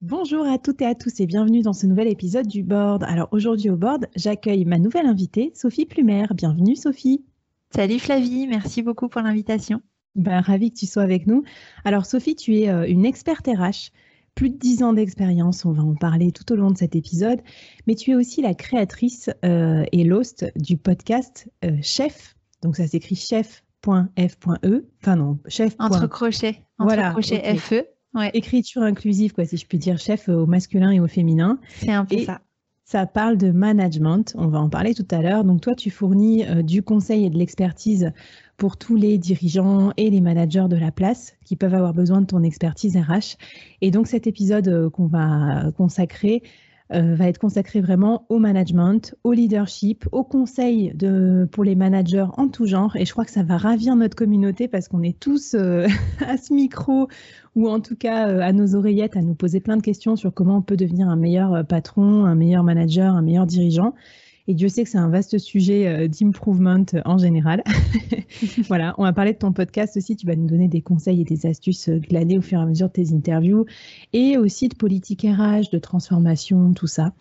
Bonjour à toutes et à tous et bienvenue dans ce nouvel épisode du Board. Alors aujourd'hui au Board, j'accueille ma nouvelle invitée, Sophie Plumer. Bienvenue Sophie. Salut Flavie, merci beaucoup pour l'invitation. Ben, ravie que tu sois avec nous. Alors Sophie, tu es euh, une experte RH, plus de 10 ans d'expérience, on va en parler tout au long de cet épisode, mais tu es aussi la créatrice euh, et l'host du podcast euh, Chef. Donc ça s'écrit chef.f.e, enfin non, chef. Entre crochets, entre voilà, crochets FE. Écriture inclusive, quoi, si je peux dire, chef au masculin et au féminin. C'est un peu ça. Ça parle de management, on va en parler tout à l'heure. Donc toi, tu fournis euh, du conseil et de l'expertise pour tous les dirigeants et les managers de la place qui peuvent avoir besoin de ton expertise RH. Et donc cet épisode euh, qu'on va consacrer euh, va être consacré vraiment au management, au leadership, au conseil de, pour les managers en tout genre. Et je crois que ça va ravir notre communauté parce qu'on est tous euh, à ce micro ou en tout cas euh, à nos oreillettes à nous poser plein de questions sur comment on peut devenir un meilleur patron, un meilleur manager, un meilleur dirigeant. Et Dieu sait que c'est un vaste sujet euh, d'improvement euh, en général. voilà, on va parler de ton podcast aussi. Tu vas nous donner des conseils et des astuces euh, glanées au fur et à mesure de tes interviews. Et aussi de politique RH, de transformation, tout ça.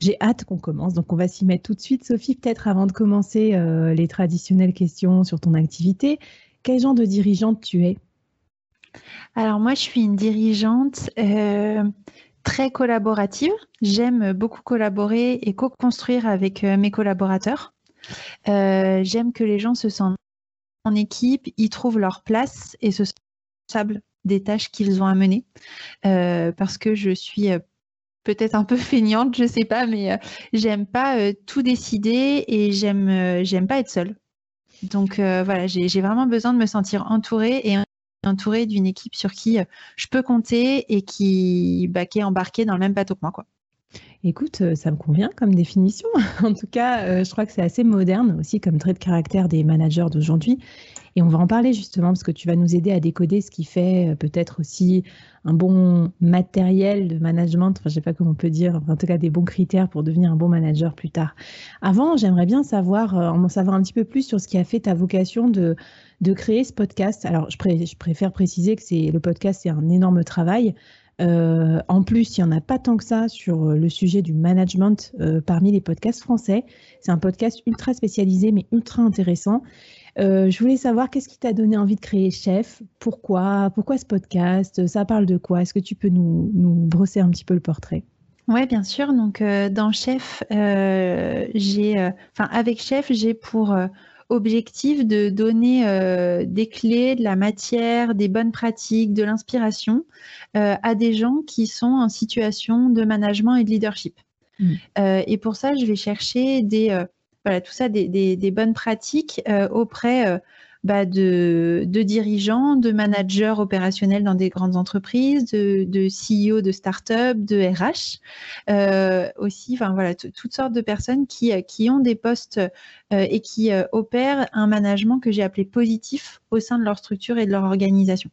J'ai hâte qu'on commence, donc on va s'y mettre tout de suite. Sophie, peut-être avant de commencer les traditionnelles questions sur ton activité, quel genre de dirigeante tu es? Alors moi, je suis une dirigeante très collaborative. J'aime beaucoup collaborer et co-construire avec euh, mes collaborateurs. Euh, j'aime que les gens se sentent en équipe, ils trouvent leur place et se sentent des tâches qu'ils ont à mener. Euh, parce que je suis peut-être un peu feignante, je sais pas, mais j'aime pas tout décider et j'aime j'aime pas être seule. Donc voilà, j'ai vraiment besoin de me sentir entourée et entourée d'une équipe sur qui euh, je peux compter et qui, bah, qui est embarquée dans le même bateau que moi. Quoi. Écoute, euh, ça me convient comme définition. en tout cas, euh, je crois que c'est assez moderne aussi comme trait de caractère des managers d'aujourd'hui. Et on va en parler justement parce que tu vas nous aider à décoder ce qui fait peut-être aussi un bon matériel de management, enfin je sais pas comment on peut dire, en tout cas des bons critères pour devenir un bon manager plus tard. Avant, j'aimerais bien savoir, en savoir un petit peu plus sur ce qui a fait ta vocation de de créer ce podcast. Alors, je, préfère préciser que c'est le podcast, c'est un énorme travail. Euh, en plus, il n'y en a pas tant que ça sur le sujet du management euh, parmi les podcasts français. C'est un podcast ultra spécialisé, mais ultra intéressant. Euh, je voulais savoir qu'est-ce qui t'a donné envie de créer Chef? Pourquoi? Pourquoi ce podcast? Ça parle de quoi? Est-ce que tu peux nous, nous, brosser un petit peu le portrait? Oui, bien sûr. Donc, dans Chef, j'ai, enfin, avec Chef, j'ai pour objectif de donner des clés, de la matière, des bonnes pratiques, de l'inspiration à des gens qui sont en situation de management et de leadership. Mmh. et pour ça, je vais chercher des, voilà, tout ça, des, bonnes pratiques auprès bah, de, dirigeants, de managers opérationnels dans des grandes entreprises, de, de CEO de start-up, de RH, euh, aussi, enfin voilà, toutes sortes de personnes qui, qui ont des postes euh, et qui euh, opèrent un management que j'ai appelé positif au sein de leur structure et de leur organisation.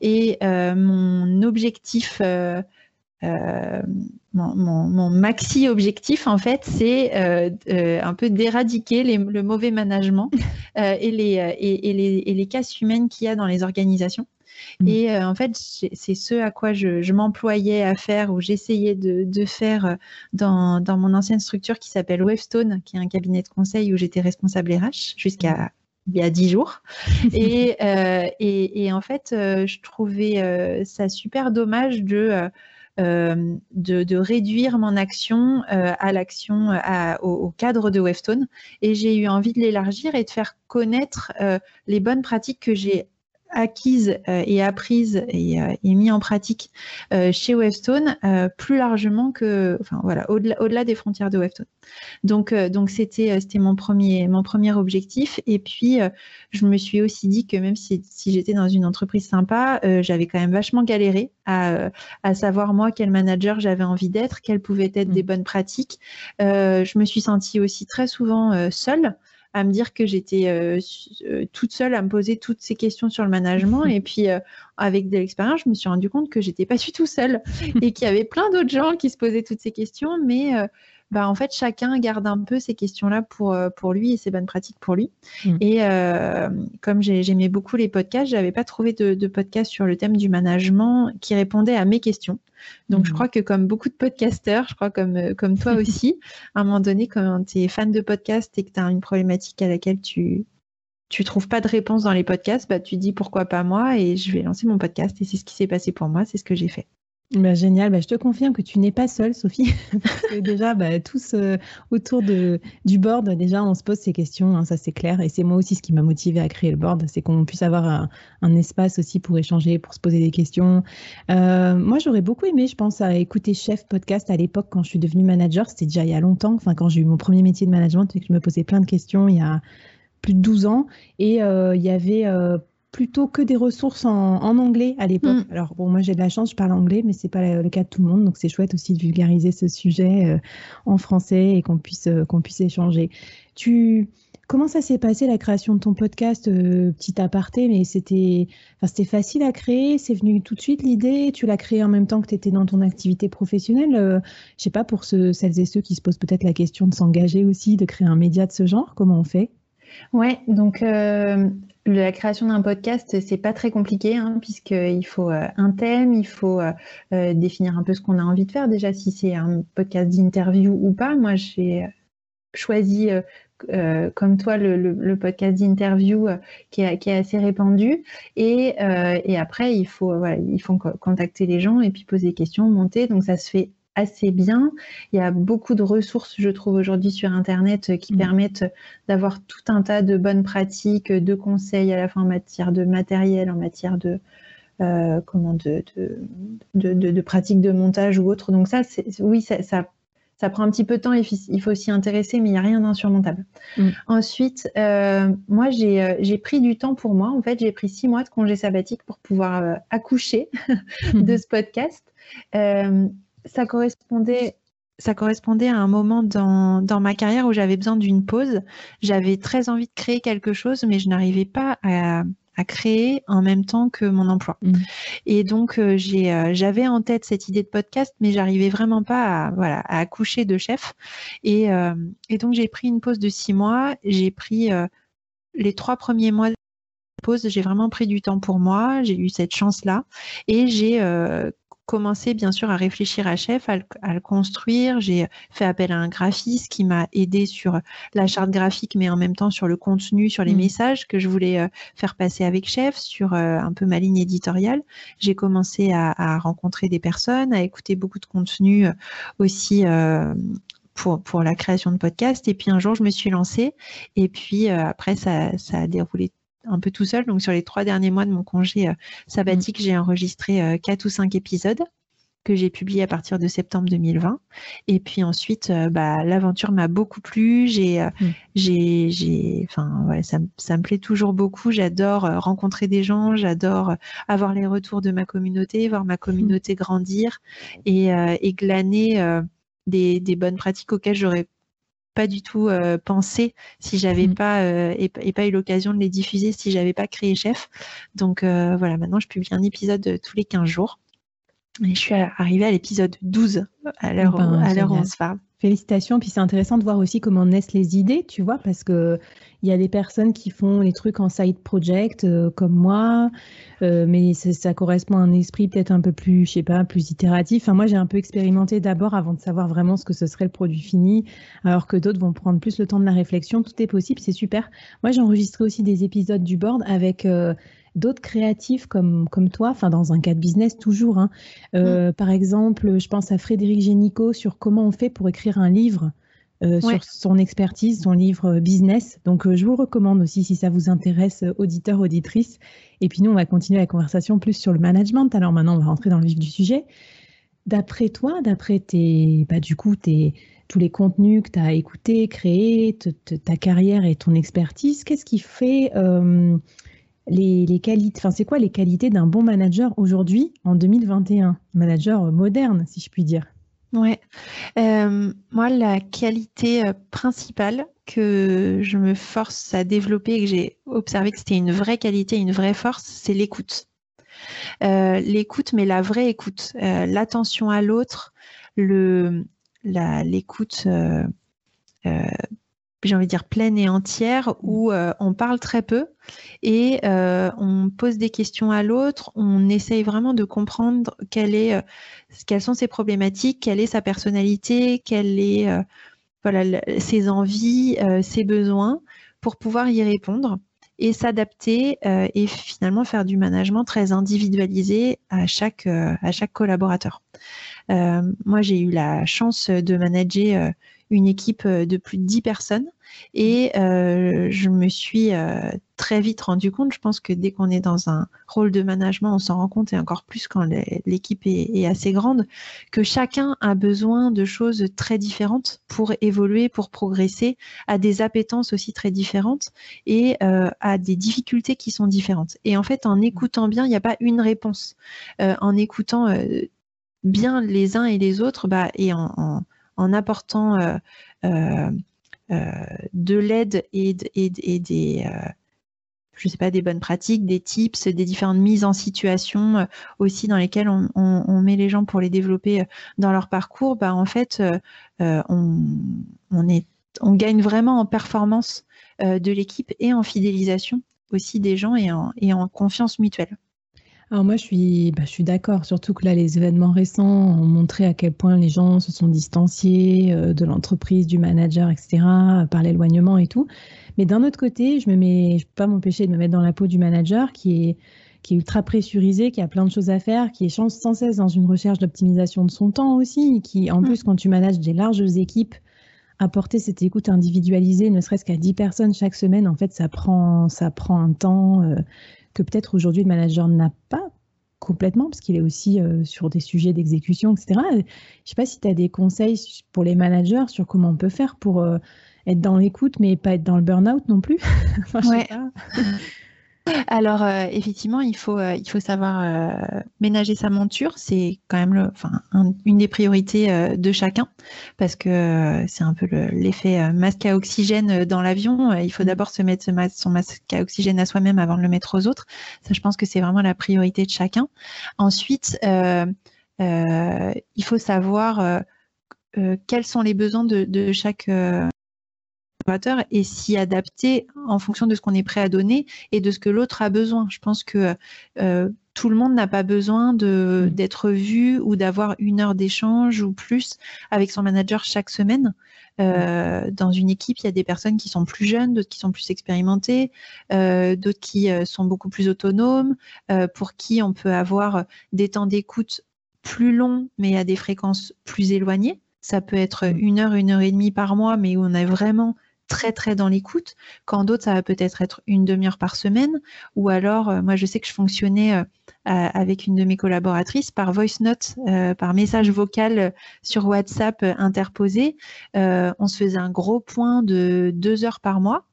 Et mon objectif euh, mon, maxi objectif, en fait, c'est euh, euh, un peu d'éradiquer le mauvais management et, les, et, les, et les casses humaines qu'il y a dans les organisations. Mmh. Et en fait, c'est ce à quoi je, m'employais à faire ou j'essayais de, faire dans, dans, mon ancienne structure qui s'appelle Wavestone, qui est un cabinet de conseil où j'étais responsable RH jusqu'à mmh. il y a dix jours. et, et, en fait, je trouvais ça super dommage de euh, de, réduire mon action euh, à l'action au, au, cadre de Webstone. Et j'ai eu envie de l'élargir et de faire connaître euh, les bonnes pratiques que j'ai acquises euh, et apprises et, euh, et, mis en pratique euh, chez Webstone plus largement que, enfin voilà, au-delà, des frontières de Webstone. Donc, donc c'était, c'était mon premier, mon premier objectif. Et puis, je me suis aussi dit que même si, si j'étais dans une entreprise sympa, j'avais quand même vachement galéré à, à, savoir moi quel manager j'avais envie d'être, quelles pouvaient être des mmh. bonnes pratiques. je me suis sentie aussi très souvent seule à me dire que j'étais euh, euh, toute seule à me poser toutes ces questions sur le management. Et puis, euh, avec de l'expérience, je me suis rendu compte que j'étais pas du tout seule et qu'il y avait plein d'autres gens qui se posaient toutes ces questions, mais bah, en fait, chacun garde un peu ces questions-là pour, euh, pour lui et ses bonnes pratiques pour lui. Mm. Et euh, comme j'aimais beaucoup les podcasts, j'avais pas trouvé de, de, podcast sur le thème du management qui répondait à mes questions. Donc, je mm. crois que comme beaucoup de podcasteurs, je crois comme, euh, comme toi aussi, à un moment donné, quand tu es fan de podcast et que tu as une problématique à laquelle tu, tu trouves pas de réponse dans les podcasts, bah, tu dis pourquoi pas moi et je vais lancer mon podcast. Et c'est ce qui s'est passé pour moi, c'est ce que j'ai fait. Bah, génial, bah, je te confirme que tu n'es pas seule, Sophie, parce que déjà, bah, tous euh, autour du board, déjà, on se pose ces questions, hein, ça c'est clair, et c'est moi aussi ce qui m'a motivé à créer le board, c'est qu'on puisse avoir un, espace aussi pour échanger, pour se poser des questions. Euh, moi, j'aurais beaucoup aimé, je pense, à écouter Chef Podcast à l'époque quand je suis devenue manager, c'était déjà il y a longtemps, enfin quand j'ai eu mon premier métier de management, que je me posais plein de questions il y a plus de 12 ans, et euh, il y avait plutôt que des ressources en, anglais à l'époque. Mm. Alors bon, moi j'ai de la chance, je parle anglais, mais c'est pas le cas de tout le monde, donc c'est chouette aussi de vulgariser ce sujet euh, en français et qu'on puisse euh, qu'on puisse échanger. Tu Comment ça s'est passé la création de ton podcast euh, Petit aparté, mais c'était c'était facile à créer, c'est venu tout de suite l'idée, tu l'as créé en même temps que tu étais dans ton activité professionnelle? Je je sais pas, pour ceux, celles et ceux qui se posent peut-être la question de s'engager aussi, de créer un média de ce genre, comment on fait? Ouais, donc la création d'un podcast, c'est pas très compliqué, hein, puisqu'il faut euh, un thème, il faut euh, euh, définir un peu ce qu'on a envie de faire. Déjà, si c'est un podcast d'interview ou pas. Moi, j'ai choisi, comme toi, le, podcast d'interview qui, est assez répandu. Et, après, il faut, il faut contacter les gens et puis poser des questions, monter. Donc, ça se fait assez bien. Il y a beaucoup de ressources, je trouve, aujourd'hui sur Internet euh, qui mmh. permettent d'avoir tout un tas de bonnes pratiques, de conseils à la fois en matière de matériel, en matière de, euh, comment de, de, de, pratiques de montage ou autre. Donc ça, oui, ça, ça, prend un petit peu de temps, il faut s'y intéresser, mais il n'y a rien d'insurmontable. Mmh. Ensuite, euh, moi, j'ai pris du temps pour moi. En fait, j'ai pris six mois de congé sabbatique pour pouvoir accoucher de mmh. ce podcast ça correspondait ça correspondait à un moment dans, dans ma carrière où j'avais besoin d'une pause. J'avais très envie de créer quelque chose, mais je n'arrivais pas à, à, créer en même temps que mon emploi. Mmh. Et donc, euh, euh, j'avais en tête cette idée de podcast, mais j'arrivais vraiment pas à, voilà, à accoucher de chef. Et, euh, et donc, j'ai pris une pause de six mois. J'ai pris les trois premiers mois de pause, j'ai vraiment pris du temps pour moi. J'ai eu cette chance-là. Et j'ai commencé bien sûr à réfléchir à chef, à le, construire. J'ai fait appel à un graphiste qui m'a aidé sur la charte graphique, mais en même temps sur le contenu, sur les mmh. messages que je voulais euh, faire passer avec chef, sur euh, un peu ma ligne éditoriale. J'ai commencé à, rencontrer des personnes, à écouter beaucoup de contenu euh, aussi pour, pour la création de podcast. Et puis un jour, je me suis lancée. Et puis après, ça, ça a déroulé un peu tout seul. Donc sur les trois derniers mois de mon congé sabbatique, j'ai enregistré quatre ou cinq épisodes que j'ai publié à partir de septembre 2020. Et puis ensuite, euh, bah, l'aventure m'a beaucoup plu. J'ai, euh, mm. j'ai, j'ai, enfin, ouais, ça, ça, me plaît toujours beaucoup. J'adore euh, rencontrer des gens, j'adore avoir les retours de ma communauté, voir ma communauté mm. grandir et, et glaner des, des, bonnes pratiques auxquelles j'aurais pas du tout pensé si j'avais mm. pas et, et, pas eu l'occasion de les diffuser si j'avais pas créé chef. Donc voilà, maintenant je publie un épisode tous les 15 jours. Et je suis arrivée à l'épisode 12 à l'heure ben, où on se parle. Félicitations. Puis c'est intéressant de voir aussi comment naissent les idées, tu vois, parce que il y a des personnes qui font les trucs en side project euh, comme moi, euh, mais ça correspond à un esprit peut-être un peu plus, je sais pas, plus itératif. Enfin, moi, j'ai un peu expérimenté d'abord avant de savoir vraiment ce que ce serait le produit fini, alors que d'autres vont prendre plus le temps de la réflexion. Tout est possible, c'est super. Moi, j'ai enregistré aussi des épisodes du board avec euh, d'autres créatifs comme, comme toi, enfin dans un cas de business toujours. Hein. Euh, mm. Par exemple, je pense à Frédéric Génicaud sur comment on fait pour écrire un livre. Euh, sur son expertise, son livre business. Donc, euh, je vous recommande aussi si ça vous intéresse, auditeurs, auditrices. Et puis, nous, on va continuer la conversation plus sur le management. Alors, maintenant, on va rentrer dans le vif du sujet. D'après toi, d'après tes, bah, du coup, tes, tous les contenus que tu as écoutés, créés, ta carrière et ton expertise, qu'est-ce qui fait les, qualités, enfin c'est quoi les qualités d'un bon manager aujourd'hui en 2021, manager moderne si je puis dire. Ouais, euh, moi la qualité euh, principale que je me force à développer et que j'ai observé que c'était une vraie qualité, une vraie force, c'est l'écoute. Euh, l'écoute, mais la vraie écoute, l'attention à l'autre, l'écoute j'ai envie de dire pleine et entière, où euh, on parle très peu et euh, on pose des questions à l'autre, on essaye vraiment de comprendre euh, quelles sont ses problématiques, quelle est sa personnalité, quelle est ses envies, ses besoins, pour pouvoir y répondre et s'adapter et finalement faire du management très individualisé à chaque collaborateur. moi, j'ai eu la chance de manager une équipe de plus de 10 personnes et euh, je me suis euh, très vite rendu compte, je pense que dès qu'on est dans un rôle de management, on s'en rend compte, et encore plus quand l'équipe est, assez grande, que chacun a besoin de choses très différentes pour évoluer, pour progresser, a des appétences aussi très différentes et euh, a des difficultés qui sont différentes. Et en fait, en écoutant bien, il n'y a pas une réponse. en écoutant bien les uns et les autres, bah, et en, en apportant euh, de l'aide et, des euh, je sais pas, des bonnes pratiques, des tips, des différentes mises en situation euh, aussi dans lesquelles on, met les gens pour les développer dans leur parcours, bah, en fait, on, est, on gagne vraiment en performance de l'équipe et en fidélisation aussi des gens et en confiance mutuelle. Alors moi, je suis, bah, je suis d'accord, surtout que là, les événements récents ont montré à quel point les gens se sont distanciés euh, de l'entreprise, du manager, etc., par l'éloignement et tout. Mais d'un autre côté, je ne peux pas m'empêcher de me mettre dans la peau du manager qui est, qui est ultra pressurisé, qui a plein de choses à faire, qui est sans cesse dans une recherche d'optimisation de son temps aussi, qui, en mmh. plus, quand tu manages des larges équipes, apporter cette écoute individualisée, ne serait-ce qu'à 10 personnes chaque semaine, en fait, ça prend, ça prend un temps. Euh, que peut-être aujourd'hui le manager n'a pas complètement, parce qu'il est aussi euh, sur des sujets d'exécution, etc. Je ne sais pas si tu as des conseils pour les managers sur comment on peut faire pour euh, être dans l'écoute, mais pas être dans le burn-out non plus. Alors euh, effectivement, il faut, euh, il faut savoir euh, ménager sa monture. C'est quand même le, enfin, une des priorités de chacun parce que c'est un peu l'effet masque à oxygène dans l'avion. Il faut mm. d'abord se mettre son masque à oxygène à soi-même avant de le mettre aux autres. Ça, je pense que c'est vraiment la priorité de chacun. Ensuite, il faut savoir quels sont les besoins de, de chaque et s'y adapter en fonction de ce qu'on est prêt à donner et de ce que l'autre a besoin. Je pense que euh, tout le monde n'a pas besoin mm. d'être vu ou d'avoir une heure d'échange ou plus avec son manager chaque semaine. Euh, dans une équipe, il y a des personnes qui sont plus jeunes, d'autres qui sont plus expérimentées, euh, d'autres qui sont beaucoup plus autonomes, pour qui on peut avoir des temps d'écoute plus longs mais à des fréquences plus éloignées Ça peut être mm. une heure, une heure et demie par mois, mais où on est vraiment très très dans l'écoute. Quand d'autres, ça va peut-être être une demi-heure par semaine. Ou alors, euh, moi, je sais que je fonctionnais euh, avec une de mes collaboratrices par voice note, euh, par message vocal sur WhatsApp interposé. on se faisait un gros point de deux heures par mois.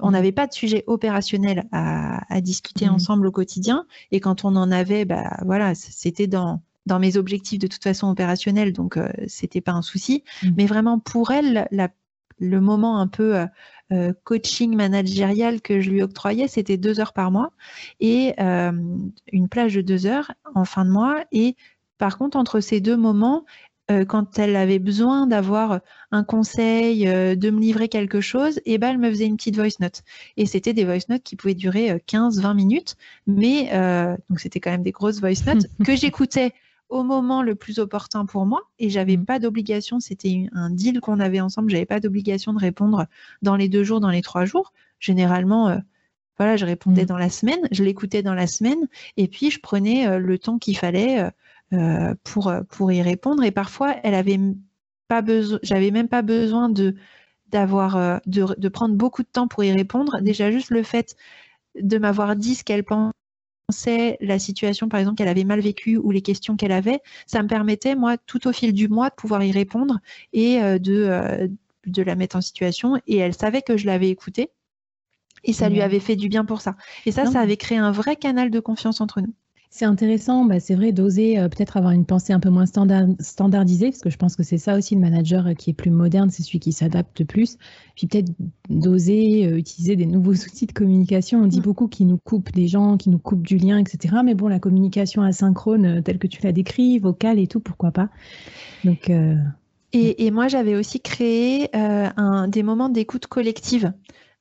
On mmh. n'avait pas de sujet opérationnel à, discuter mmh. ensemble au quotidien. Et quand on en avait, bah, voilà, c'était dans, dans mes objectifs de toute façon opérationnels, donc c'était pas un souci. Mmh. Mais vraiment pour elle, la le moment un peu euh, euh, coaching managérial que je lui octroyais, c'était deux heures par mois et euh, une plage de deux heures en fin de mois. Et par contre, entre ces deux moments, quand elle avait besoin d'avoir un conseil, de me livrer quelque chose, et eh ben, elle me faisait une petite voice note. Et c'était des voice notes qui pouvaient durer 15-20 minutes, mais donc c'était quand même des grosses voice notes que j'écoutais au moment le plus opportun pour moi et j'avais mmh. pas d'obligation, c'était un deal qu'on avait ensemble, j'avais pas d'obligation de répondre dans les deux jours, dans les trois jours. Généralement, euh, voilà, je répondais mmh. dans la semaine, je l'écoutais dans la semaine et puis je prenais euh, le temps qu'il fallait euh, pour, pour y répondre et parfois elle avait pas besoin, j'avais même pas besoin de d'avoir de, de prendre beaucoup de temps pour y répondre. Déjà juste le fait de m'avoir dit ce qu'elle pense sait la situation, par exemple, qu'elle avait mal vécue ou les questions qu'elle avait, ça me permettait, moi, tout au fil du mois, de pouvoir y répondre et euh, de, euh, de la mettre en situation. Et elle savait que je l'avais écoutée et ça lui avait fait du bien pour ça. Et ça, ça avait créé un vrai canal de confiance entre nous. C'est intéressant, bah, c'est vrai, d'oser euh, peut-être avoir une pensée un peu moins standardisée, parce que je pense que c'est ça aussi le manager euh, qui est plus moderne, c'est celui qui s'adapte plus. Puis peut-être d'oser euh, utiliser des nouveaux outils de communication. On dit mm. beaucoup qui nous coupent des gens, qui nous coupent du lien, etc. Mais bon, la communication asynchrone, telle que tu l'as décrit, vocale et tout, pourquoi pas. Donc. Et, moi, j'avais aussi créé un, des moments d'écoute collective.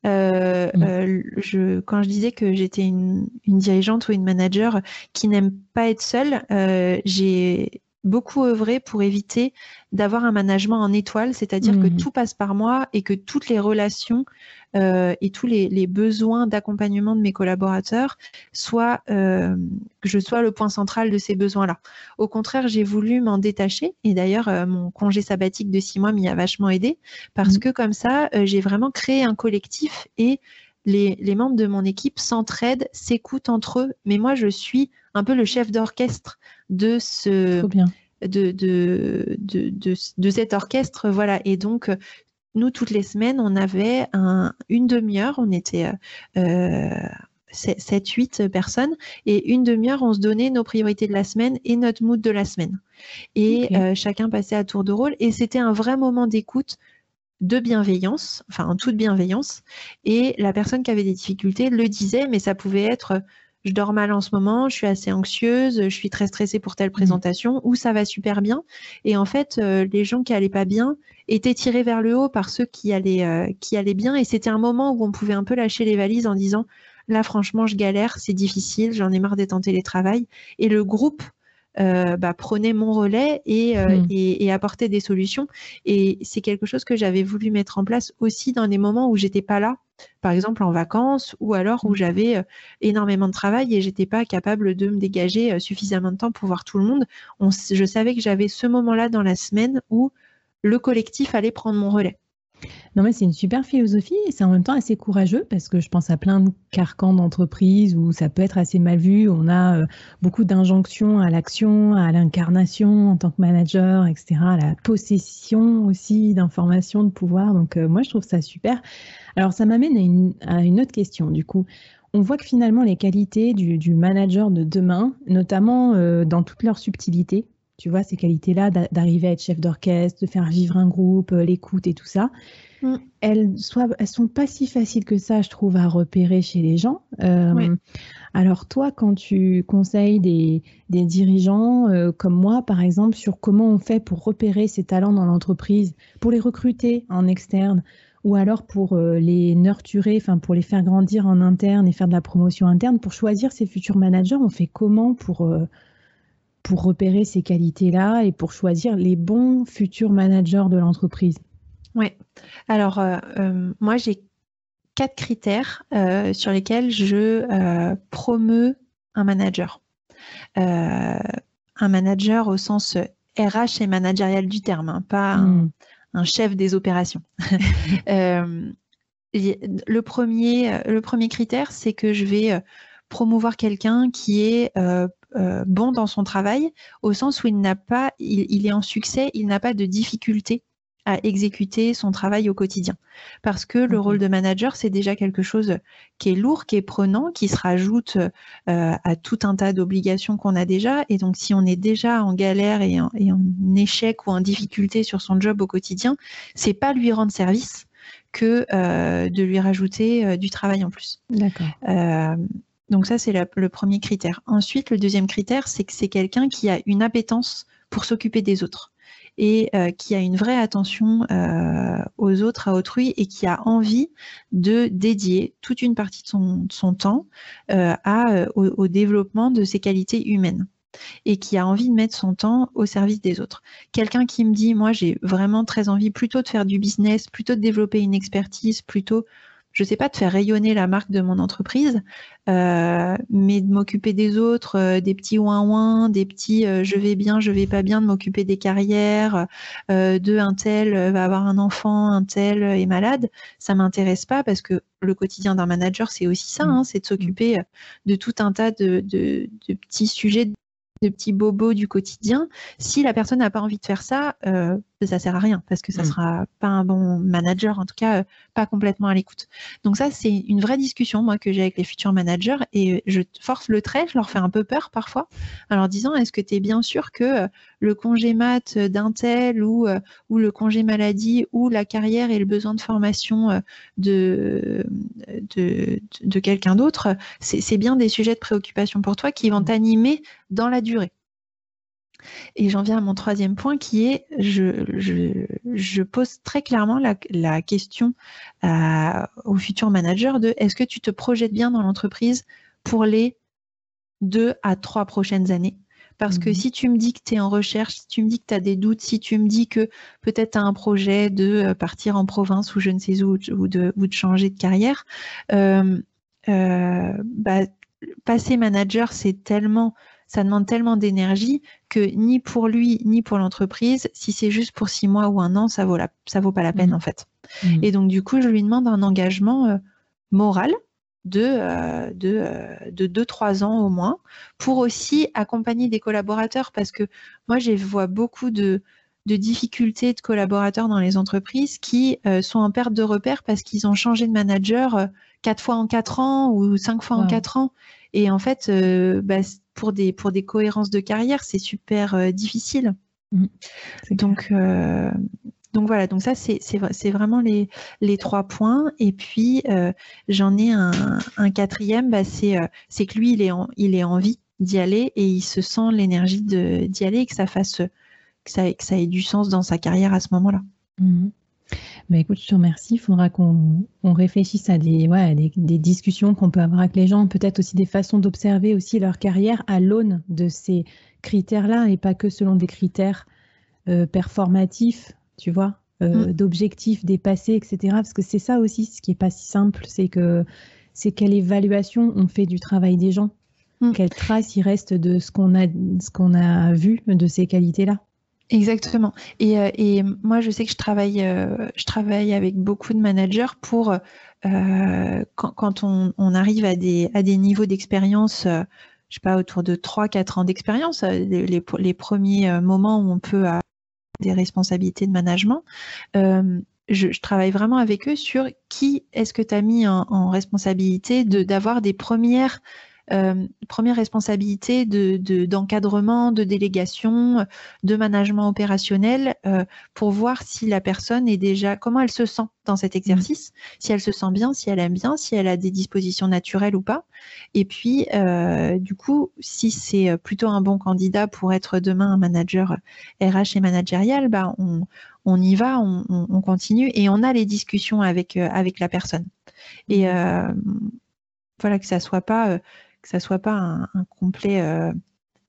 Euh, mm. euh, je, quand je disais que j'étais une, dirigeante ou une manager qui n'aime pas être seule, euh, j'ai beaucoup œuvré pour éviter d'avoir un management en étoile, c'est-à-dire que mmh. tout passe par moi et que toutes les relations et tous les, besoins d'accompagnement de mes collaborateurs soient, euh, que je sois le point central de ces besoins-là. Au contraire, j'ai voulu m'en détacher et d'ailleurs, euh, mon congé sabbatique de six mois m'y a vachement aidé parce mmh. que comme ça, j'ai vraiment créé un collectif et les, les, membres de mon équipe s'entraident, s'écoutent entre eux. Mais moi, je suis un peu le chef d'orchestre de ce, de, de, de, de, cet orchestre. Voilà. Et donc, nous, toutes les semaines, on avait un, une demi-heure, on était euh, 7-8 personnes, et une demi-heure, on se donnait nos priorités de la semaine et notre mood de la semaine. Et euh, chacun passait à tour de rôle, et c'était un vrai moment d'écoute de bienveillance, enfin en toute bienveillance, et la personne qui avait des difficultés le disait, mais ça pouvait être je dors mal en ce moment, je suis assez anxieuse, je suis très stressée pour telle mmh. présentation, ou ça va super bien. Et en fait, euh, les gens qui allaient pas bien étaient tirés vers le haut par ceux qui allaient, euh, qui allaient bien. Et c'était un moment où on pouvait un peu lâcher les valises en disant, là, franchement, je galère, c'est difficile, j'en ai marre d'être en télétravail. Et le groupe euh, bah, prenait mon relais mmh. et, et, apportait des solutions. Et c'est quelque chose que j'avais voulu mettre en place aussi dans des moments où j'étais pas là par exemple en vacances ou alors où mmh. j'avais euh, énormément de travail et j'étais pas capable de me dégager euh, suffisamment de temps pour voir tout le monde. je savais que j'avais ce moment-là dans la semaine où le collectif allait prendre mon relais. Non, mais c'est une super philosophie et c'est en même temps assez courageux parce que je pense à plein de carcans d'entreprise où ça peut être assez mal vu. On a euh, beaucoup d'injonctions à l'action, à l'incarnation en tant que manager, etc., à la possession aussi d'informations, de pouvoir. Donc, moi, je trouve ça super. Alors, ça m'amène à une, autre question, du coup. On voit que finalement, les qualités du, manager de demain, notamment euh, dans toutes leurs subtilités, tu vois, ces qualités-là, d'arriver à être chef d'orchestre, de faire vivre un groupe, euh, l'écoute et tout ça, mm. elles, ne elles sont pas si faciles que ça, je trouve, à repérer chez les gens. Euh, alors toi, quand tu conseilles des, dirigeants comme moi, par exemple, sur comment on fait pour repérer ces talents dans l'entreprise, pour les recruter en externe, ou alors pour euh, les nurturer, enfin pour les faire grandir en interne et faire de la promotion interne, pour choisir ces futurs managers, on fait comment pour, euh, pour repérer ces qualités-là et pour choisir les bons futurs managers de l'entreprise Oui, alors euh, moi j'ai quatre critères sur lesquels je promeux un manager. un manager au sens RH et managérial du terme, hein, pas un, hmm. chef des opérations. le, premier, le premier critère, c'est que je vais promouvoir quelqu'un qui est bon dans son travail, au sens où il n'a pas, il, est en succès, il n'a pas de difficulté à exécuter son travail au quotidien. Parce que le rôle de manager, c'est déjà quelque chose qui est lourd, qui est prenant, qui se rajoute euh, à tout un tas d'obligations qu'on a déjà. Et donc, si on est déjà en galère et en, échec ou en difficulté sur son job au quotidien, c'est pas lui rendre service que euh, de lui rajouter euh, du travail en plus. D'accord. Donc ça, c'est le premier critère. Ensuite, le deuxième critère, c'est que c'est quelqu'un qui a une appétence pour s'occuper des autres et euh, qui a une vraie attention euh, aux autres, à autrui, et qui a envie de dédier toute une partie de son, temps euh, au, développement de ses qualités humaines et qui a envie de mettre son temps au service des autres. Quelqu'un qui me dit, moi j'ai vraiment très envie plutôt de faire du business, plutôt de développer une expertise, plutôt je sais pas, de faire rayonner la marque de mon entreprise, euh, mais de m'occuper des autres, euh, des petits ouin-ouin, des petits euh, je vais bien, je vais pas bien, de m'occuper des carrières, de un tel va avoir un enfant, un tel est malade, ça m'intéresse pas parce que le quotidien d'un manager, c'est aussi ça, hein, c'est de s'occuper de tout un tas de, de petits sujets de petits bobos du quotidien. Si la personne n'a pas envie de faire ça, ça sert à rien parce que ça ne mm. sera pas un bon manager, en tout cas euh, pas complètement à l'écoute. Donc ça, c'est une vraie discussion moi que j'ai avec les futurs managers et je force le trait, je leur fais un peu peur parfois en leur disant est-ce que tu es bien sûr que euh, le congé mat d'un tel ou, ou le congé maladie ou la carrière et le besoin de formation de, de, de quelqu'un d'autre, c'est bien des sujets de préoccupation pour toi qui vont mm. t'animer dans la durée. Et j'en viens à mon troisième point qui est, je, pose très clairement la, question au futur manager de est-ce que tu te projettes bien dans l'entreprise pour les deux à trois prochaines années? Parce que mhm. si tu me dis que tu es en recherche, si tu me dis que tu as des doutes, si tu me dis que peut-être tu as un projet de euh, partir en province ou je ne sais où, ou de, changer de carrière, euh, euh, bah, passer manager, c'est tellement ça demande tellement d'énergie que ni pour lui ni pour l'entreprise, si c'est juste pour six mois ou un an, ça vaut ça vaut pas la peine mmh. en fait. Mmh. Et donc du coup, je lui demande un engagement euh, moral de, euh, de, euh, de 2-3 ans au moins pour aussi accompagner des collaborateurs parce que moi, je vois beaucoup de, de difficultés de collaborateurs dans les entreprises qui sont en perte de repère parce qu'ils ont changé de manager quatre fois en quatre ans ou cinq fois en quatre ans. Et en fait, bah, pour des, pour des cohérences de carrière, c'est super euh, difficile. Mmh. Donc, euh, donc voilà, donc ça, c'est vraiment les, les trois points. Et puis, euh, j'en ai un, quatrième, bah, c'est que lui, il est, en, il est envie d'y aller et il se sent l'énergie d'y aller et que ça fasse que ça, que ça ait du sens dans sa carrière à ce moment-là. Mmh. Bah, écoute, je te remercie. Il faudra qu'on réfléchisse à des, ouais, des, discussions qu'on peut avoir avec les gens, peut-être aussi des façons d'observer aussi leur carrière à l'aune de ces critères-là et pas que selon des critères euh, performatifs, tu vois, euh, mm. d'objectifs dépassés, etc. Parce que c'est ça aussi ce qui est pas si simple, c'est que c'est quelle évaluation on fait du travail des gens, mm. quelle trace il reste de ce qu'on a, ce qu'on a vu de ces qualités-là. Exactement. Et, euh, et, moi, je sais que je travaille, euh, je travaille avec beaucoup de managers pour euh, quand, quand on, on, arrive à des, à des niveaux d'expérience, euh, je sais pas, autour de 3-4 ans d'expérience, les, les, les, premiers moments où on peut avoir des responsabilités de management. Je, je, travaille vraiment avec eux sur qui est-ce que tu as mis en, en responsabilité d'avoir des premières euh, première responsabilité d'encadrement, de, de, délégation, de management opérationnel euh, pour voir si la personne est déjà, comment elle se sent dans cet mmh. exercice, si elle se sent bien, si elle aime bien, si elle a des dispositions naturelles ou pas. Et puis, euh, du coup, si c'est plutôt un bon candidat pour être demain un manager RH et managérial, bah on, on y va, on, on, continue et on a les discussions avec, avec la personne. Et mmh. voilà, que ça soit pas que ça soit pas un, complet, euh,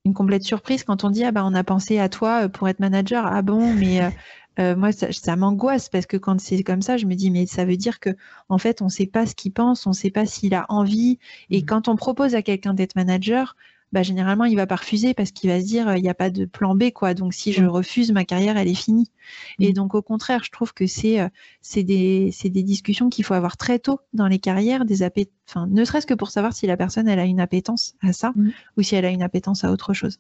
une complète surprise quand on dit ah bah on a pensé à toi euh, pour être manager. Ah bon, mais euh, moi ça, m'angoisse parce que quand c'est comme ça, je me dis mais ça veut dire que en fait on ne sait pas ce qu'il pense, on ne sait pas s'il a envie. Et mmh. quand on propose à quelqu'un d'être manager, bah, généralement, il va pas refuser parce qu'il va se dire, il n'y a pas de plan B, quoi. Donc, si je refuse, ma carrière, elle est finie. Et donc, au contraire, je trouve que c'est c'est des, des discussions qu'il faut avoir très tôt dans les carrières, des enfin, ne serait-ce que pour savoir si la personne, elle a une appétence à ça ou si elle a une appétence à autre chose.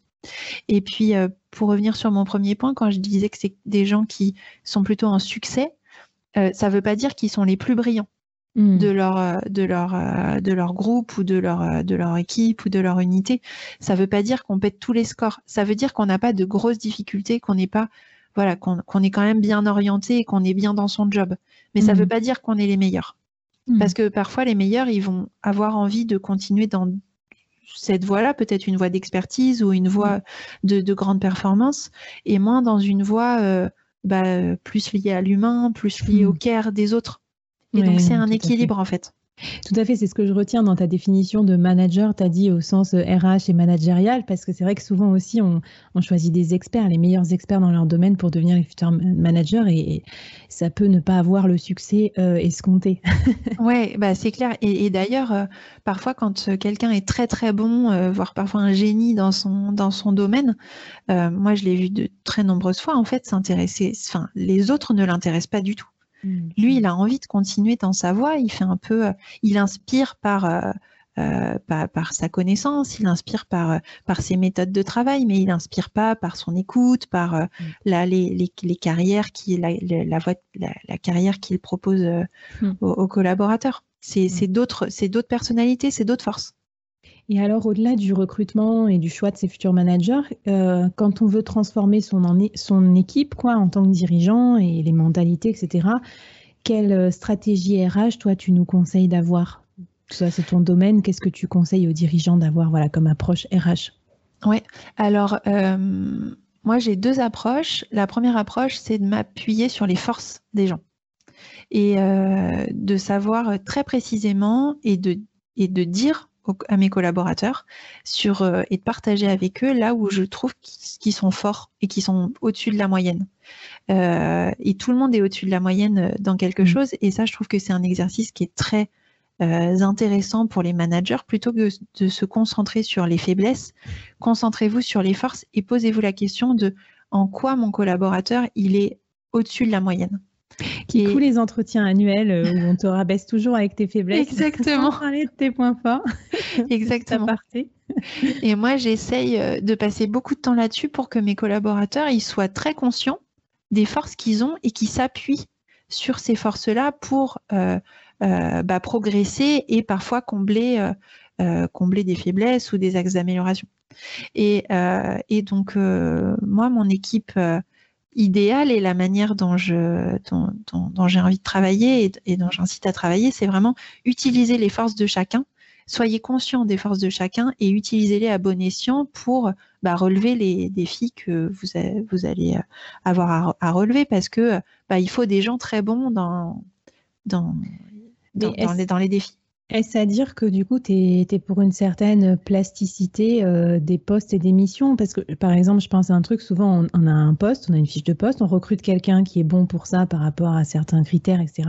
Et puis, pour revenir sur mon premier point, quand je disais que c'est des gens qui sont plutôt en succès, ça ne veut pas dire qu'ils sont les plus brillants. De leur euh, de leur euh, de leur groupe ou de leur euh, de leur équipe ou de leur unité. Ça veut pas dire qu'on pète tous les scores. Ça veut dire qu'on n'a pas de grosses difficultés, qu'on n'est pas voilà qu'on est quand même bien orienté et qu'on est bien dans son job. Mais ça hmm. veut pas dire qu'on est les meilleurs. Hmm. Parce que parfois les meilleurs, ils vont avoir envie de continuer dans cette voie-là, peut-être une voie d'expertise ou une voie de, de, grande performance, et moins dans une voie bah, plus liée à l'humain, plus liée au care des autres. Et donc, c'est un équilibre en fait. Tout à fait, c'est ce que je retiens dans ta définition de manager, tu as dit au sens RH euh, et managérial, parce que c'est vrai que souvent aussi on, choisit des experts, les meilleurs experts dans leur domaine pour devenir les futurs managers et, ça peut ne pas avoir le succès euh, escompté. oui, bah c'est clair. Et, d'ailleurs, euh, parfois quand quelqu'un est très très bon, voire parfois un génie dans son, dans son domaine, moi je l'ai vu de très nombreuses fois en fait s'intéresser, enfin les autres ne l'intéressent pas du tout. Mm. Lui, il a envie de continuer dans sa voie. Il fait un peu, euh, il inspire euh, euh, par, par, sa connaissance, il inspire par, par ses méthodes de travail, mais il n'inspire pas par son écoute, par mm. la, les, les, carrières qui, la, la, la, carrière qu'il propose mm. aux, collaborateurs. C'est d'autres, c'est d'autres personnalités, c'est d'autres forces. Et alors, au-delà du recrutement et du choix de ses futurs managers, euh, quand on veut transformer son, équipe quoi, en tant que dirigeant et les mentalités, etc., quelle euh, stratégie RH, toi, tu nous conseilles d'avoir? Ça, c'est ton domaine. Qu'est-ce que tu conseilles aux dirigeants d'avoir voilà, comme approche RH Oui, alors, euh, moi, j'ai deux approches. La première approche, c'est de m'appuyer sur les forces des gens et de savoir très précisément et de, et de dire à mes collaborateurs sur, euh, et de partager avec eux là où je trouve qu'ils sont forts et qui sont au-dessus de la moyenne. Euh, et tout le monde est au-dessus de la moyenne euh, dans quelque mmh. chose. Et ça, je trouve que c'est un exercice qui est très intéressant pour les managers. Plutôt que de se concentrer sur les faiblesses, concentrez-vous sur les forces et posez-vous la question de en quoi mon collaborateur il est au-dessus de la moyenne. Qui et... les entretiens annuels euh, où on te rabaisse toujours avec tes faiblesses. Exactement. parler de tes points forts. Exactement. et moi, j'essaye euh, de passer beaucoup de temps là-dessus pour que mes collaborateurs ils soient très conscients des forces qu'ils ont et qui s'appuient sur ces forces-là pour euh, bah, progresser et parfois combler, combler des faiblesses ou des axes d'amélioration. Et, et, donc, moi, mon équipe idéal et la manière dont je dont, j'ai envie de travailler et, dont j'incite à travailler, c'est vraiment utiliser les forces de chacun. Soyez conscient des forces de chacun et utilisez-les à bon escient pour bah, relever les défis que vous, vous allez euh, avoir à, relever parce que bah, il faut des gens très bons dans, dans, dans les défis. Est-ce à dire que du coup, tu es, pour une certaine plasticité euh, des postes et des missions? Parce que, par exemple, je pense à un truc, souvent, on, a un poste, on a une fiche de poste, on recrute quelqu'un qui est bon pour ça par rapport à certains critères, etc.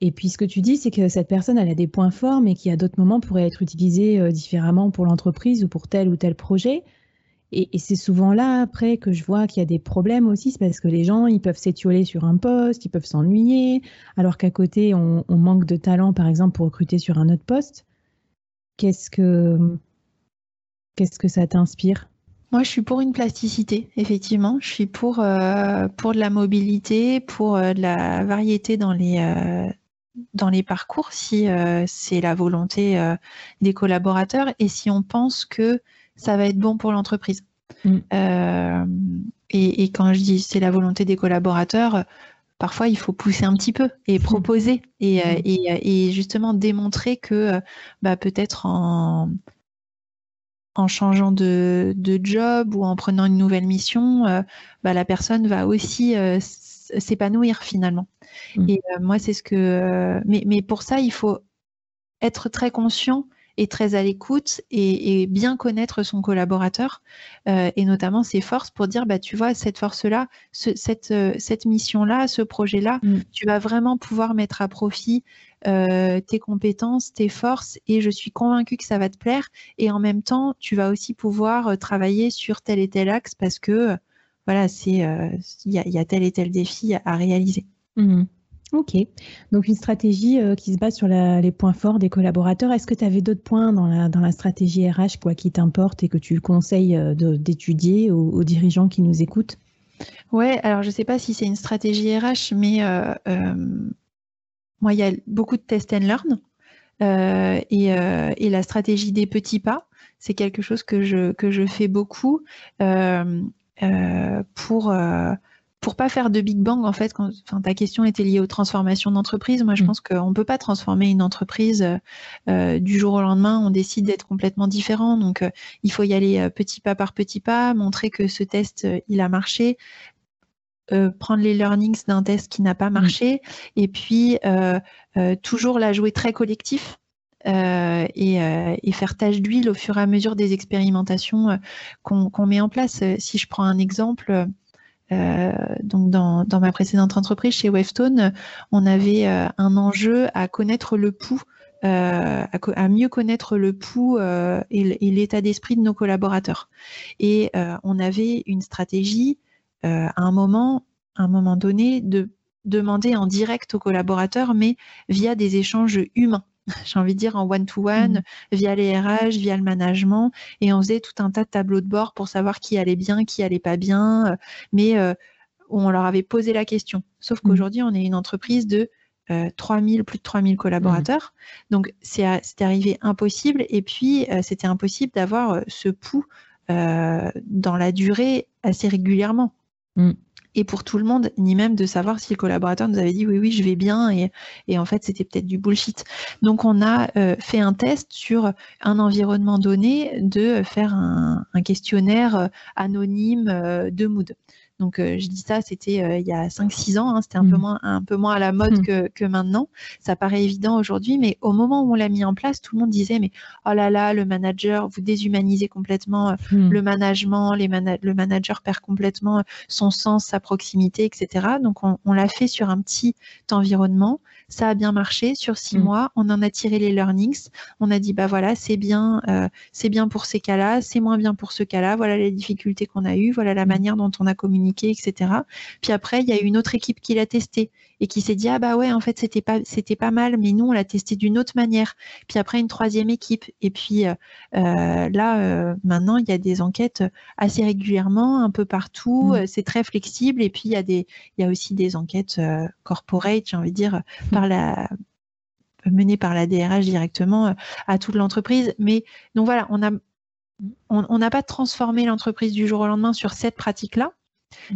Et puis, ce que tu dis, c'est que cette personne, elle a des points forts, mais qui, à d'autres moments, pourraient être utilisés euh, différemment pour l'entreprise ou pour tel ou tel projet. Et, c'est souvent là, après, que je vois qu'il y a des problèmes aussi, c'est parce que les gens, ils peuvent s'étioler sur un poste, ils peuvent s'ennuyer, alors qu'à côté, on, manque de talent, par exemple, pour recruter sur un autre poste. Qu'est-ce que, qu'est-ce que ça t'inspire? Moi, je suis pour une plasticité, effectivement. Je suis pour, euh, pour de la mobilité, pour euh, de la variété dans les, euh, dans les parcours, si c'est la volonté des collaborateurs et si on pense que ça va être bon pour l'entreprise. Mm. Euh, et, quand je dis c'est la volonté des collaborateurs, parfois il faut pousser un petit peu et mm. proposer et, euh, mm. et, justement démontrer que euh, bah, peut-être en, en changeant de, de, job ou en prenant une nouvelle mission, bah, la personne va aussi s'épanouir finalement. Et moi, c'est ce que. mais, mais pour ça, il faut être très conscient est très à l'écoute et, bien connaître son collaborateur et notamment ses forces pour dire, bah, tu vois, cette force-là, cette, cette mission-là, ce projet-là, mm. tu vas vraiment pouvoir mettre à profit tes compétences, tes forces, et je suis convaincue que ça va te plaire. Et en même temps, tu vas aussi pouvoir travailler sur tel et tel axe parce que voilà, c'est il y, a tel et tel défi à, réaliser. Mm. Ok, donc une stratégie euh, qui se base sur les points forts des collaborateurs. Est-ce que tu avais d'autres points dans la, dans la stratégie RH quoi, qui t'importent et que tu conseilles euh, d'étudier aux, dirigeants qui nous écoutent? Ouais, alors je ne sais pas si c'est une stratégie RH, mais euh, moi, il y a beaucoup de test and learn et, et, la stratégie des petits pas, c'est quelque chose que je, que je fais beaucoup pour pour pas faire de big bang, en fait, quand enfin, ta question était liée aux transformations d'entreprise, moi je mm. pense qu'on ne peut pas transformer une entreprise euh, du jour au lendemain, on décide d'être complètement différent. Donc euh, il faut y aller euh, petit pas par petit pas, montrer que ce test, il a marché, prendre les learnings d'un test qui n'a pas mm. marché, et puis toujours la jouer très collectif. et, et, faire tâche d'huile au fur et à mesure des expérimentations qu'on met en place. Si je prends un exemple, euh, donc dans, ma précédente entreprise chez Wavestone, on avait euh, un enjeu à connaître le pouls, euh, à, mieux connaître le pouls et l'état d'esprit de nos collaborateurs. Et on avait une stratégie à un moment, à un moment donné, de demander en direct aux collaborateurs, mais via des échanges humains. j'ai envie de dire, en one-to-one, mmh. via les RH, via le management. Et on faisait tout un tas de tableaux de bord pour savoir qui allait bien, qui allait pas bien. Euh, mais euh, on leur avait posé la question. Sauf mmh. qu'aujourd'hui, on est une entreprise de 3000, euh, plus de 3000 collaborateurs. Mmh. Donc, c'est arrivé impossible. Et puis, c'était impossible d'avoir ce pouls dans la durée assez régulièrement et pour tout le monde, ni même de savoir si le collaborateur nous avait dit oui, oui, je vais bien et, en fait, c'était peut-être du bullshit. Donc, on a euh, fait un test sur un environnement donné de faire un, un questionnaire euh, anonyme euh, de mood. Donc, euh, je dis ça, c'était euh, il y a 5-6 ans, hein, c'était un, peu mmh. moins, un peu moins à la mode mmh. que, maintenant. Ça paraît évident aujourd'hui, mais au moment où on l'a mis en place, tout le monde disait, mais oh là là, le manager, vous déshumanisez complètement euh, mmh. le management, les le manager perd complètement son sens, sa proximité, etc. Donc, on, on l'a fait sur un petit environnement ça a bien marché sur six mm. mois. On en a tiré les learnings. On a dit bah voilà, c'est bien, euh, c'est bien pour ces cas-là, c'est moins bien pour ce cas-là. Voilà les difficultés qu'on a eues, voilà la mm. manière dont on a communiqué, etc. Puis après, il y a une autre équipe qui l'a testé et qui s'est dit ah bah ouais en fait c'était pas c'était pas mal, mais nous on l'a testé d'une autre manière. Puis après une troisième équipe et puis euh, euh, là maintenant il y a des enquêtes assez régulièrement un peu partout. Mm. C'est très flexible et puis il y a des il y a aussi des enquêtes corporate, j'ai envie de dire la menée par la DRH directement euh, à toute l'entreprise. Mais donc voilà, on n'a pas transformé l'entreprise du jour au lendemain sur cette pratique-là,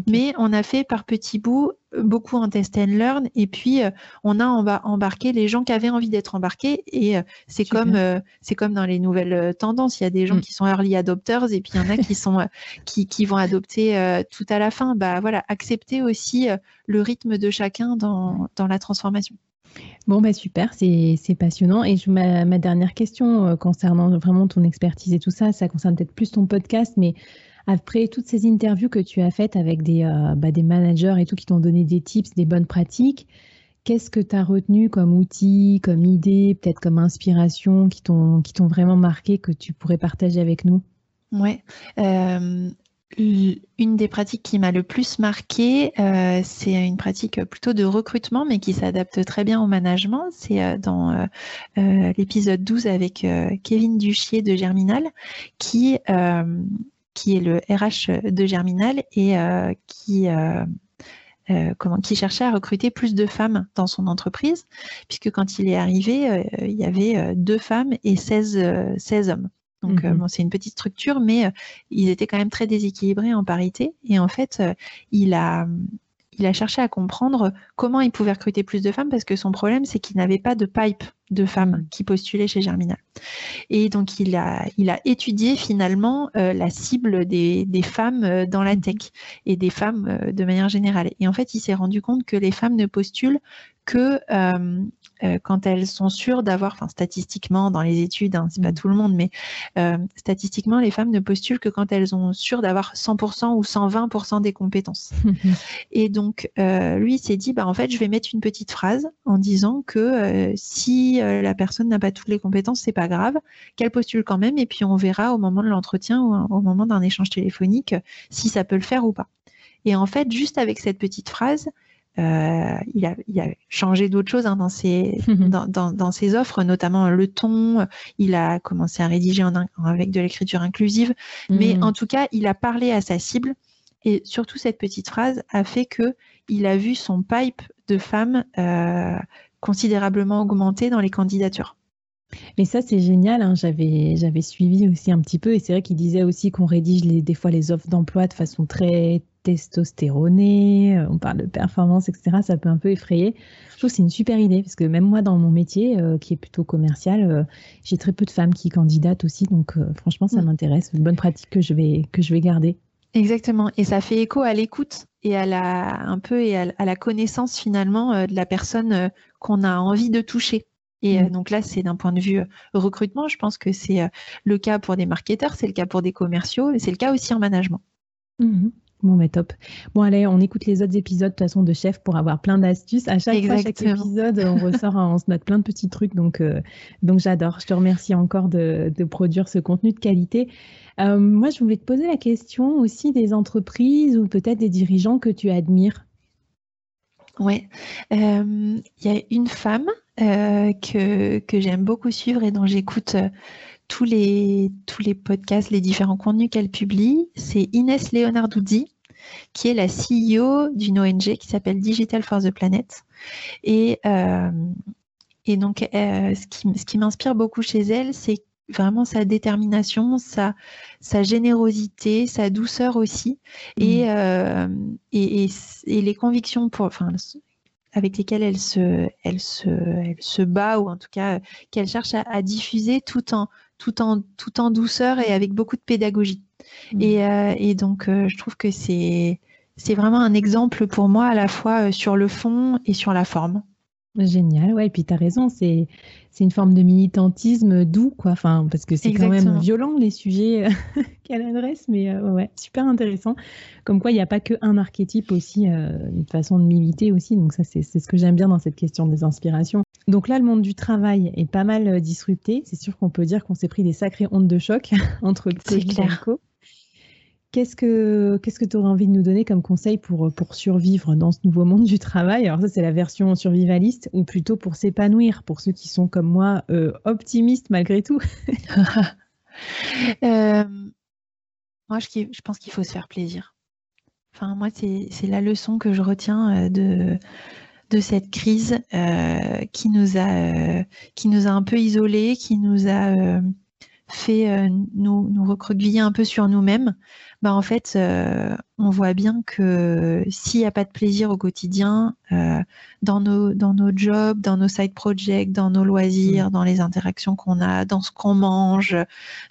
mais on a fait par petits bouts beaucoup en test and learn. Et puis euh, on a embarqué les gens qui avaient envie d'être embarqués. Et euh, c'est comme c'est comme dans les nouvelles tendances. Il y a des gens mm. qui sont early adopters et puis il y en a qui sont qui, qui, vont adopter tout à la fin. Bah voilà accepter aussi le rythme de chacun dans, dans la transformation Bon, bah super, c'est passionnant. Et je, ma, dernière question euh, concernant vraiment ton expertise et tout ça, ça concerne peut-être plus ton podcast, mais après toutes ces interviews que tu as faites avec des, euh, bah, managers et tout qui t'ont donné des tips, des bonnes pratiques, qu'est-ce que tu as retenu comme outil, comme idée, peut-être comme inspiration qui t'ont vraiment marqué que tu pourrais partager avec nous? Ouais. Euh, une des pratiques qui m'a le plus marqué, euh, c'est une pratique plutôt de recrutement, mais qui s'adapte très bien au management. C'est euh, dans euh, l'épisode 12 avec Kevin Duchier de Germinal, qui, qui est le RH de Germinal et qui... comment, qui cherchait à recruter plus de femmes dans son entreprise, puisque quand il est arrivé, il y avait deux femmes et 16, 16 hommes. Donc, euh, mmh c'est une petite structure, mais euh, ils étaient quand même très déséquilibrés en parité. Et en fait, euh, il a, il a cherché à comprendre comment il pouvait recruter plus de femmes parce que son problème, c'est qu'il n'avait pas de pipe de femmes qui postulaient chez Germinal. Et donc, il a, il a étudié finalement euh, la cible des, femmes euh, dans la mmh. tech et des femmes euh, de manière générale. Et en fait, il s'est rendu compte que les femmes ne postulent que euh, quand elles sont sûres d'avoir, enfin statistiquement dans les études, hein, c'est pas mm. tout le monde, mais euh, statistiquement les femmes ne postulent que quand elles sont sûres d'avoir 100% ou 120% des compétences. et donc euh, lui s'est dit, bah en fait je vais mettre une petite phrase en disant que si la personne n'a pas toutes les compétences, c'est pas grave, qu'elle postule quand même, et puis on verra au moment de l'entretien ou au moment d'un échange téléphonique si ça peut le faire ou pas. Et en fait, juste avec cette petite phrase, euh, il, a, il, a, changé d'autres choses hein, dans, ses, dans, dans, dans, ses offres, notamment le ton. Il a commencé à rédiger en, avec de l'écriture inclusive. Mais mm. en tout cas, il a parlé à sa cible. Et surtout, cette petite phrase a fait que il a vu son pipe de femmes euh, considérablement augmenter dans les candidatures. Mais ça, c'est génial. Hein. J'avais, j'avais suivi aussi un petit peu. Et c'est vrai qu'il disait aussi qu'on rédige les, des fois les offres d'emploi de façon très testostéroné, euh, on parle de performance, etc. Ça peut un peu effrayer. Je trouve que c'est une super idée parce que même moi, dans mon métier, euh, qui est plutôt commercial, euh, j'ai très peu de femmes qui candidatent aussi. Donc, franchement, ça mm. m'intéresse. Une bonne pratique que je vais, que je vais garder. Exactement. Et ça fait écho à l'écoute et à la, un peu et à, la connaissance finalement de la personne qu'on a envie de toucher. Et mm. donc là, c'est d'un point de vue recrutement, je pense que c'est le cas pour des marketeurs, c'est le cas pour des commerciaux, et c'est le cas aussi en management. Mm-hmm. Bon, mais top. Bon, allez, on écoute les autres épisodes de toute façon de chef pour avoir plein d'astuces. À chaque fois, chaque épisode, on ressort, on se note plein de petits trucs. Donc, euh, donc j'adore. Je te remercie encore de, produire ce contenu de qualité. Euh, moi, je voulais te poser la question aussi des entreprises ou peut-être des dirigeants que tu admires. Oui, euh, il y a une femme que, que j'aime beaucoup suivre et dont j'écoute tous les, tous les podcasts, les différents contenus qu'elle publie. C'est Inès Leonarduzzi qui est la CEO d'une ONG qui s'appelle Digital for the Planet. Et, euh, et donc, euh, ce qui, ce qui m'inspire beaucoup chez elle, c'est vraiment sa détermination, sa, sa générosité, sa douceur aussi, et, mmh. euh, et, et, les convictions pour, enfin, avec lesquelles elle se, elle, se, elle se bat, ou en tout cas qu'elle cherche à, à, diffuser tout en, tout en, tout en douceur et avec beaucoup de pédagogie. Mmh. Euh, et, donc, euh, je trouve que c'est, c'est vraiment un exemple pour moi à la fois euh, sur le fond et sur la forme. Génial, ouais, et puis tu as raison, c'est, c'est une forme de militantisme doux, quoi, enfin, parce que c'est quand même violent les sujets qu'elle adresse, mais ouais, super intéressant. Comme quoi, il n'y a pas qu'un archétype aussi, une façon de militer aussi, donc ça, c'est, c'est ce que j'aime bien dans cette question des inspirations. Donc là, le monde du travail est pas mal disrupté. C'est sûr qu'on peut dire qu'on s'est pris des sacrées ondes de choc entre le Covid et Qu'est-ce que que tu aurais envie de nous donner comme conseil pour, pour survivre dans ce nouveau monde du travail? Alors ça, c'est la version survivaliste ou plutôt pour s'épanouir, pour ceux qui sont comme moi euh, optimistes malgré tout euh, Moi, je, je pense qu'il faut se faire plaisir. Enfin, moi, c'est la leçon que je retiens euh, de, de cette crise qui, nous a, qui nous a un peu isolés, qui nous a fait nous, nous recroqueviller un peu sur nous-mêmes. Bah, en fait, euh, on voit bien que s'il n'y a pas de plaisir au quotidien, euh, dans, nos, dans nos jobs, dans nos side projects, dans nos loisirs, mmh. dans les interactions qu'on a, dans ce qu'on mange,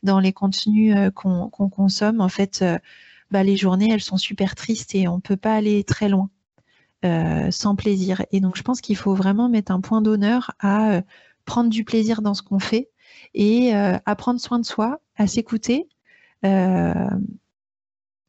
dans les contenus euh, qu'on consomme, en fait, bah, les journées, elles sont super tristes et on ne peut pas aller très loin sans plaisir. Et donc, je pense qu'il faut vraiment mettre un point d'honneur à prendre du plaisir dans ce qu'on fait et à prendre soin de soi, à s'écouter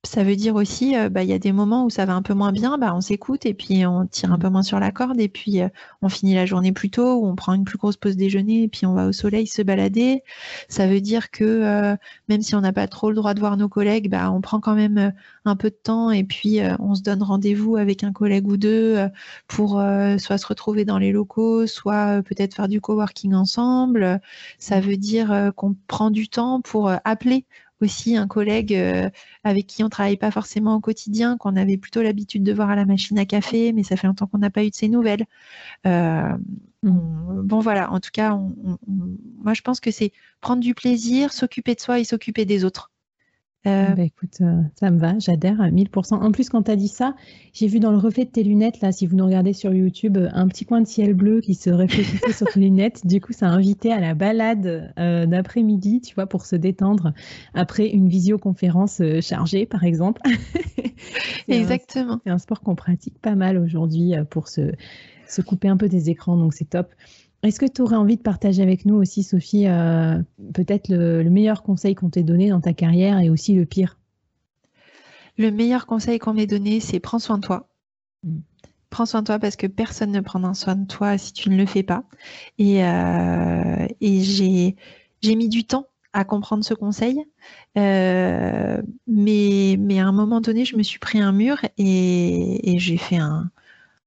ça veut dire aussi, euh, bah, il y a des moments où ça va un peu moins bien, bah, on s'écoute et puis on tire un peu moins sur la corde et puis euh, on finit la journée plus tôt ou on prend une plus grosse pause déjeuner et puis on va au soleil se balader. Ça veut dire que euh, même si on n'a pas trop le droit de voir nos collègues, bah, on prend quand même un peu de temps et puis on se donne rendez-vous avec un collègue ou deux pour soit se retrouver dans les locaux, soit peut-être faire du coworking ensemble. Ça veut dire qu'on prend du temps pour appeler aussi un collègue euh, avec qui on travaille pas forcément au quotidien, qu'on avait plutôt l'habitude de voir à la machine à café, mais ça fait longtemps qu'on n'a pas eu de ses nouvelles. Euh, bon voilà, en tout cas, moi je pense que c'est prendre du plaisir, s'occuper de soi et s'occuper des autres. Euh, bah, écoute, euh, ça me va, j'adhère à 1000%. En plus, quand tu as dit ça, j'ai vu dans le reflet de tes lunettes, là, si vous nous regardez sur YouTube, un petit coin de ciel bleu qui se réfléchissait sur tes lunettes. Du coup, ça a invité à la balade euh, d'après-midi, tu vois, pour se détendre après une visioconférence chargée, par exemple. Exactement. C'est un, sport qu'on pratique pas mal aujourd'hui pour se, se couper un peu des écrans, donc c'est top. Est-ce que tu aurais envie de partager avec nous aussi, Sophie, euh, peut-être le, meilleur conseil qu'on t'ait donné dans ta carrière et aussi le pire? Le meilleur conseil qu'on m'ait donné, c'est prends soin de toi. Mm. Prends soin de toi parce que personne ne prendra soin de toi si tu ne le fais pas. Et, euh, j'ai, mis du temps à comprendre ce conseil. Euh, mais, à un moment donné, je me suis pris un mur et j'ai fait un,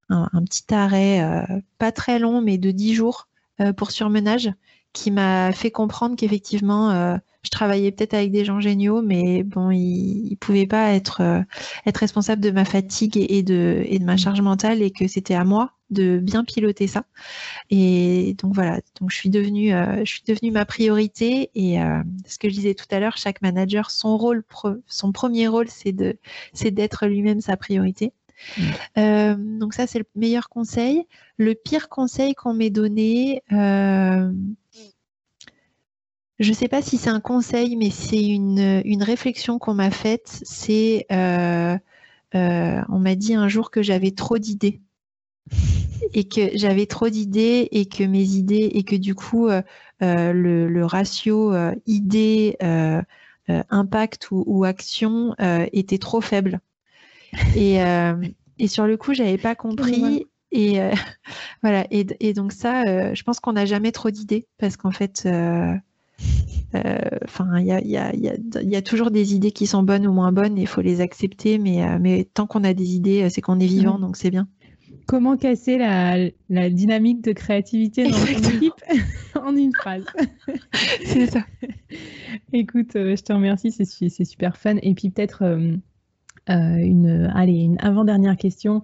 un, petit arrêt, euh, pas très long, mais de 10 jours euh, pour surmenage, qui m'a fait comprendre qu'effectivement, euh, je travaillais peut-être avec des gens géniaux, mais bon, ils ne pouvaient pas être, être responsables de ma fatigue et, de, et de ma charge mentale et que c'était à moi de bien piloter ça. Et donc voilà, donc je suis devenue, je suis devenue ma priorité. Et ce que je disais tout à l'heure, chaque manager, son rôle, son premier rôle, c'est de, c'est d'être lui-même sa priorité. Euh, donc ça, c'est le meilleur conseil. Le pire conseil qu'on m'ait donné, euh, je ne sais pas si c'est un conseil, mais c'est une, réflexion qu'on m'a faite. C'est, euh, on m'a dit un jour que j'avais trop d'idées et que j'avais trop d'idées et que mes idées et que du coup le, ratio idées impact ou, ou action était trop faible. Et, euh, et sur le coup, j'avais pas compris. Et euh, voilà. Et, donc ça, euh, je pense qu'on n'a jamais trop d'idées parce qu'en fait, enfin, il y a, y, a, y a, toujours des idées qui sont bonnes ou moins bonnes et il faut les accepter. Mais, mais tant qu'on a des idées, c'est qu'on est vivant, donc c'est bien. Comment casser la, la, dynamique de créativité dans ton équipe en une phrase? C'est ça. Écoute, je te remercie, c'est super fun. Et puis peut-être une, allez, une avant-dernière question.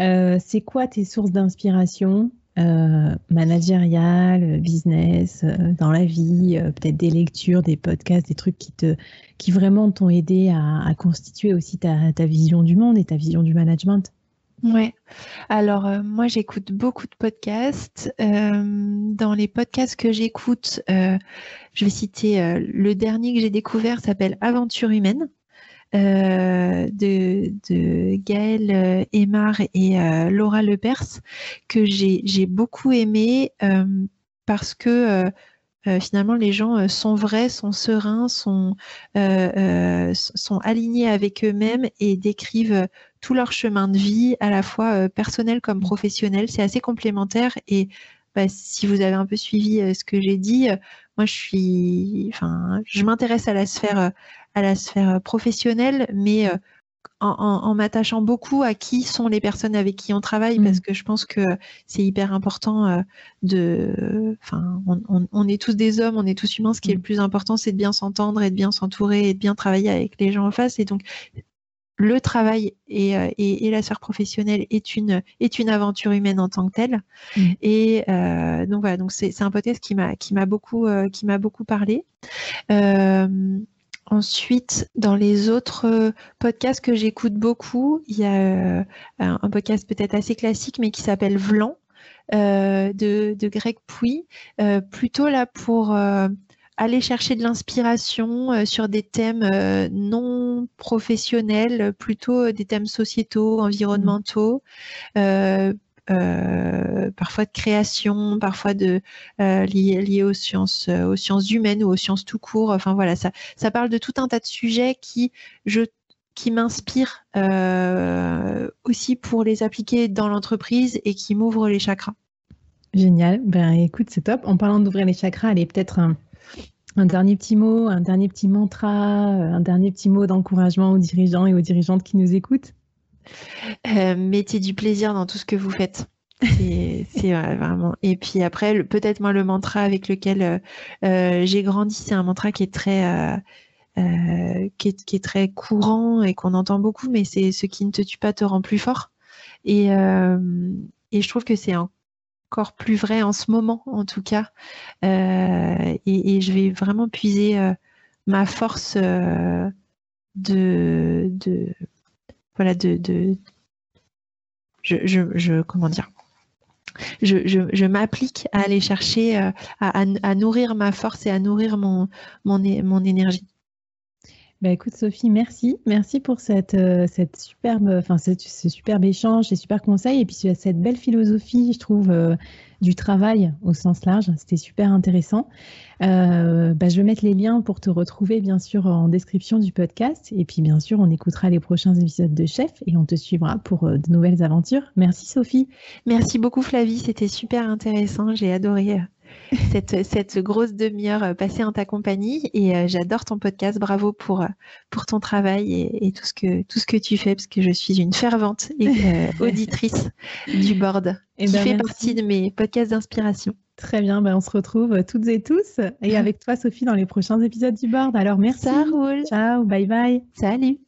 Euh, c'est quoi tes sources d'inspiration euh, managériales, business, dans la vie, peut-être des lectures, des podcasts, des trucs qui te, qui vraiment t'ont aidé à, constituer aussi ta, ta, vision du monde et ta vision du management? Ouais. Alors moi j'écoute beaucoup de podcasts. dans les podcasts que j'écoute, je vais citer le dernier que j'ai découvert s'appelle Aventure humaine. Euh, de, de Gaëlle Aymar et euh, Laura Lepers que j'ai beaucoup aimé euh, parce que finalement les gens sont vrais, sont sereins, sont, sont alignés avec eux-mêmes et décrivent tout leur chemin de vie, à la fois personnel comme professionnel. C'est assez complémentaire et bah, si vous avez un peu suivi ce que j'ai dit, moi je suis, enfin, je m'intéresse à la sphère à la sphère professionnelle, mais euh, en, m'attachant beaucoup à qui sont les personnes avec qui on travaille, parce mm. que je pense que c'est hyper important euh, de. Enfin, on, est tous des hommes, on est tous humains. Ce qui est le mm. plus important, c'est de bien s'entendre et de bien s'entourer et de bien travailler avec les gens en face. Et donc, le travail et, euh, la sphère professionnelle est une, est une aventure humaine en tant que telle. Mm. Et donc voilà, donc c'est un podcast qui m'a qui m'a beaucoup qui m'a beaucoup parlé. Ensuite, dans les autres euh, podcasts que j'écoute beaucoup, il y a euh, un podcast peut-être assez classique, mais qui s'appelle Vlan euh, de, Greg Pouy, plutôt là pour aller chercher de l'inspiration sur des thèmes non professionnels, plutôt des thèmes sociétaux, environnementaux, euh, parfois de création, parfois de euh, sciences, euh, aux sciences humaines ou aux sciences tout court. Enfin voilà, ça, ça parle de tout un tas de sujets qui, je m'inspirent aussi pour les appliquer dans l'entreprise et qui m'ouvrent les chakras. Génial. Ben écoute, c'est top. En parlant d'ouvrir les chakras, allez peut-être un, dernier petit mot, un dernier petit mantra, un dernier petit mot d'encouragement aux dirigeants et aux dirigeantes qui nous écoutent. Euh, mettez du plaisir dans tout ce que vous faites. C'est vraiment. Et puis après, peut-être moi le mantra avec lequel euh, euh, j'ai grandi, c'est un mantra qui est très courant et qu'on entend beaucoup, mais c'est ce qui ne te tue pas te rend plus fort. Et, je trouve que c'est encore plus vrai en ce moment, en tout cas. Et, je vais vraiment puiser ma force de voilà, de, je, comment dire? Je, m'applique à aller chercher, à, à, nourrir ma force et à nourrir mon énergie. Bah écoute Sophie, merci. Merci pour cette, euh, cette superbe, enfin ce, superbe échange, ces super conseils et puis cette belle philosophie, je trouve, euh, du travail au sens large. C'était super intéressant. Euh, bah, je vais mettre les liens pour te retrouver bien sûr en description du podcast et puis bien sûr on écoutera les prochains épisodes de Chef et on te suivra pour de nouvelles aventures. Merci Sophie. Merci beaucoup Flavie, c'était super intéressant. J'ai adoré cette, cette grosse demi-heure euh, passée en ta compagnie. Et euh, j'adore ton podcast. Bravo pour, euh, pour ton travail et, et, tout, ce que, tout ce que tu fais, parce que je suis une fervente auditrice du board, et eh qui ben, fait partie de mes podcasts d'inspiration. Très bien, ben on se retrouve toutes et tous et avec toi Sophie dans les prochains épisodes du board. Alors merci. Ça roule. Ciao, bye bye. Salut.